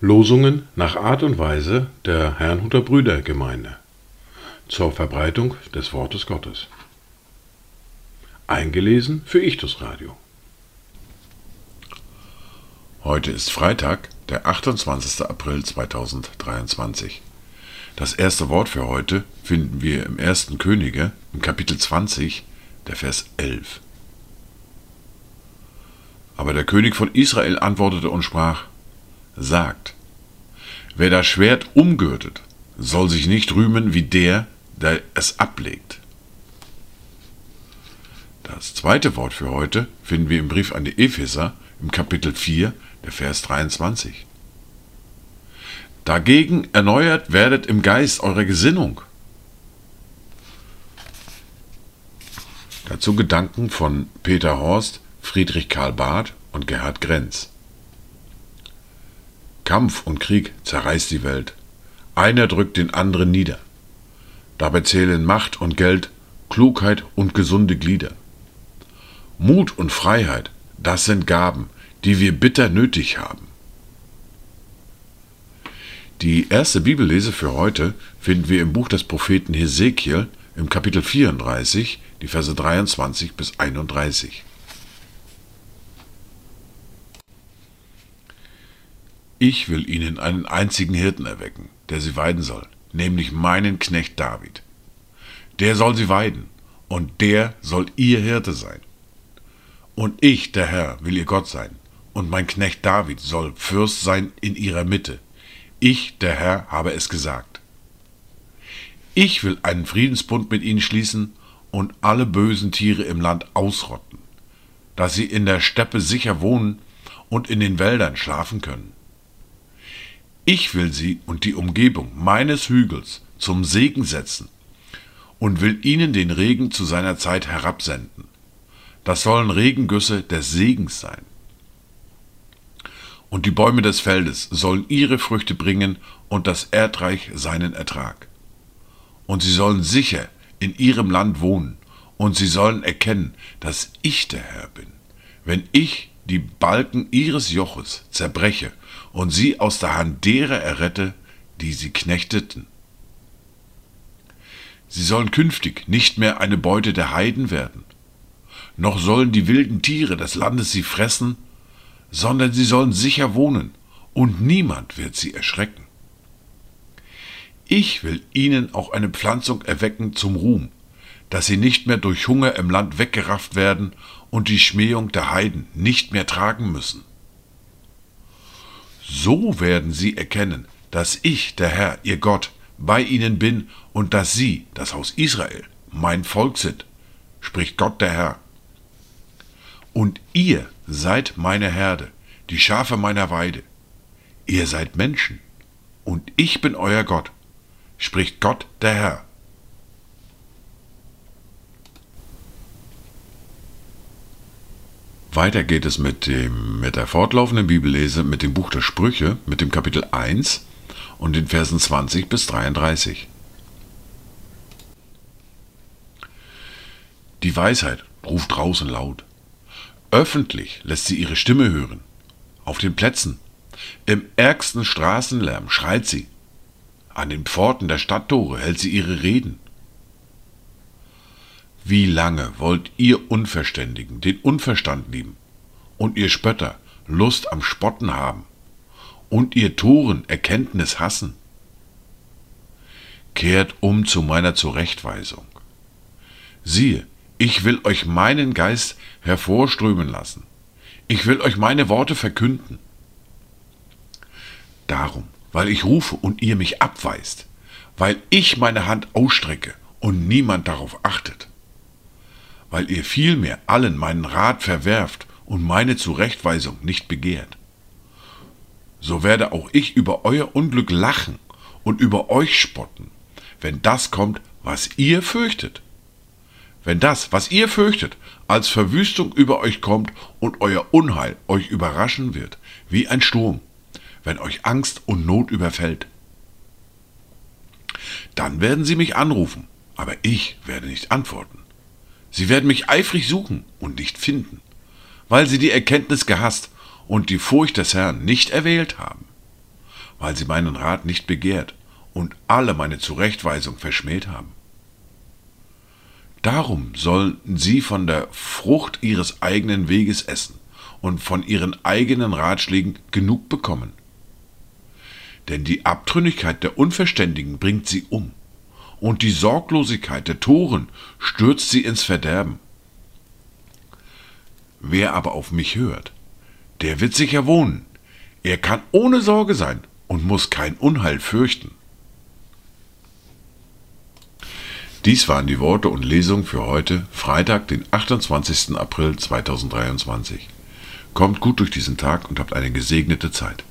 Losungen nach Art und Weise der Herrnhuter Brüdergemeinde zur Verbreitung des Wortes Gottes. Eingelesen für Ichtus Radio. Heute ist Freitag, der 28. April 2023. Das erste Wort für heute finden wir im 1. Könige, im Kapitel 20, der Vers 11. Aber der König von Israel antwortete und sprach, Sagt, wer das Schwert umgürtet, soll sich nicht rühmen wie der, der es ablegt. Das zweite Wort für heute finden wir im Brief an die Epheser im Kapitel 4, der Vers 23. Dagegen erneuert werdet im Geist eurer Gesinnung. Dazu Gedanken von Peter Horst, Friedrich Karl Barth und Gerhard Grenz. Kampf und Krieg zerreißt die Welt. Einer drückt den anderen nieder. Dabei zählen Macht und Geld, Klugheit und gesunde Glieder. Mut und Freiheit, das sind Gaben, die wir bitter nötig haben. Die erste Bibellese für heute finden wir im Buch des Propheten Hesekiel im Kapitel 34, die Verse 23 bis 31. Ich will ihnen einen einzigen Hirten erwecken, der sie weiden soll, nämlich meinen Knecht David. Der soll sie weiden, und der soll ihr Hirte sein. Und ich, der Herr, will ihr Gott sein, und mein Knecht David soll Fürst sein in ihrer Mitte. Ich, der Herr, habe es gesagt. Ich will einen Friedensbund mit ihnen schließen und alle bösen Tiere im Land ausrotten, dass sie in der Steppe sicher wohnen und in den Wäldern schlafen können. Ich will sie und die Umgebung meines Hügels zum Segen setzen und will ihnen den Regen zu seiner Zeit herabsenden. Das sollen Regengüsse des Segens sein. Und die Bäume des Feldes sollen ihre Früchte bringen und das Erdreich seinen Ertrag. Und sie sollen sicher in ihrem Land wohnen, und sie sollen erkennen, dass ich der Herr bin, wenn ich die Balken ihres Joches zerbreche und sie aus der Hand derer errette, die sie knechteten. Sie sollen künftig nicht mehr eine Beute der Heiden werden, noch sollen die wilden Tiere des Landes sie fressen, sondern sie sollen sicher wohnen, und niemand wird sie erschrecken. Ich will ihnen auch eine Pflanzung erwecken zum Ruhm, dass sie nicht mehr durch Hunger im Land weggerafft werden und die Schmähung der Heiden nicht mehr tragen müssen. So werden sie erkennen, dass ich, der Herr, ihr Gott, bei ihnen bin und dass sie, das Haus Israel, mein Volk sind, spricht Gott der Herr. Und ihr seid meine Herde, die Schafe meiner Weide. Ihr seid Menschen, und ich bin euer Gott, spricht Gott der Herr. Weiter geht es mit, dem, mit der fortlaufenden Bibellese, mit dem Buch der Sprüche, mit dem Kapitel 1 und den Versen 20 bis 33. Die Weisheit ruft draußen laut. Öffentlich lässt sie ihre Stimme hören. Auf den Plätzen, im ärgsten Straßenlärm schreit sie. An den Pforten der Stadttore hält sie ihre Reden. Wie lange wollt ihr Unverständigen den Unverstand lieben und ihr Spötter Lust am Spotten haben und ihr Toren Erkenntnis hassen? Kehrt um zu meiner Zurechtweisung. Siehe, ich will euch meinen Geist hervorströmen lassen. Ich will euch meine Worte verkünden. Darum, weil ich rufe und ihr mich abweist, weil ich meine Hand ausstrecke und niemand darauf achtet weil ihr vielmehr allen meinen Rat verwerft und meine Zurechtweisung nicht begehrt. So werde auch ich über euer Unglück lachen und über euch spotten, wenn das kommt, was ihr fürchtet. Wenn das, was ihr fürchtet, als Verwüstung über euch kommt und euer Unheil euch überraschen wird, wie ein Sturm, wenn euch Angst und Not überfällt. Dann werden sie mich anrufen, aber ich werde nicht antworten. Sie werden mich eifrig suchen und nicht finden, weil sie die Erkenntnis gehasst und die Furcht des Herrn nicht erwählt haben, weil sie meinen Rat nicht begehrt und alle meine Zurechtweisung verschmäht haben. Darum sollen sie von der Frucht ihres eigenen Weges essen und von ihren eigenen Ratschlägen genug bekommen. Denn die Abtrünnigkeit der Unverständigen bringt sie um, und die Sorglosigkeit der Toren stürzt sie ins Verderben. Wer aber auf mich hört, der wird sicher wohnen, er kann ohne Sorge sein und muss kein Unheil fürchten. Dies waren die Worte und Lesungen für heute, Freitag, den 28. April 2023. Kommt gut durch diesen Tag und habt eine gesegnete Zeit.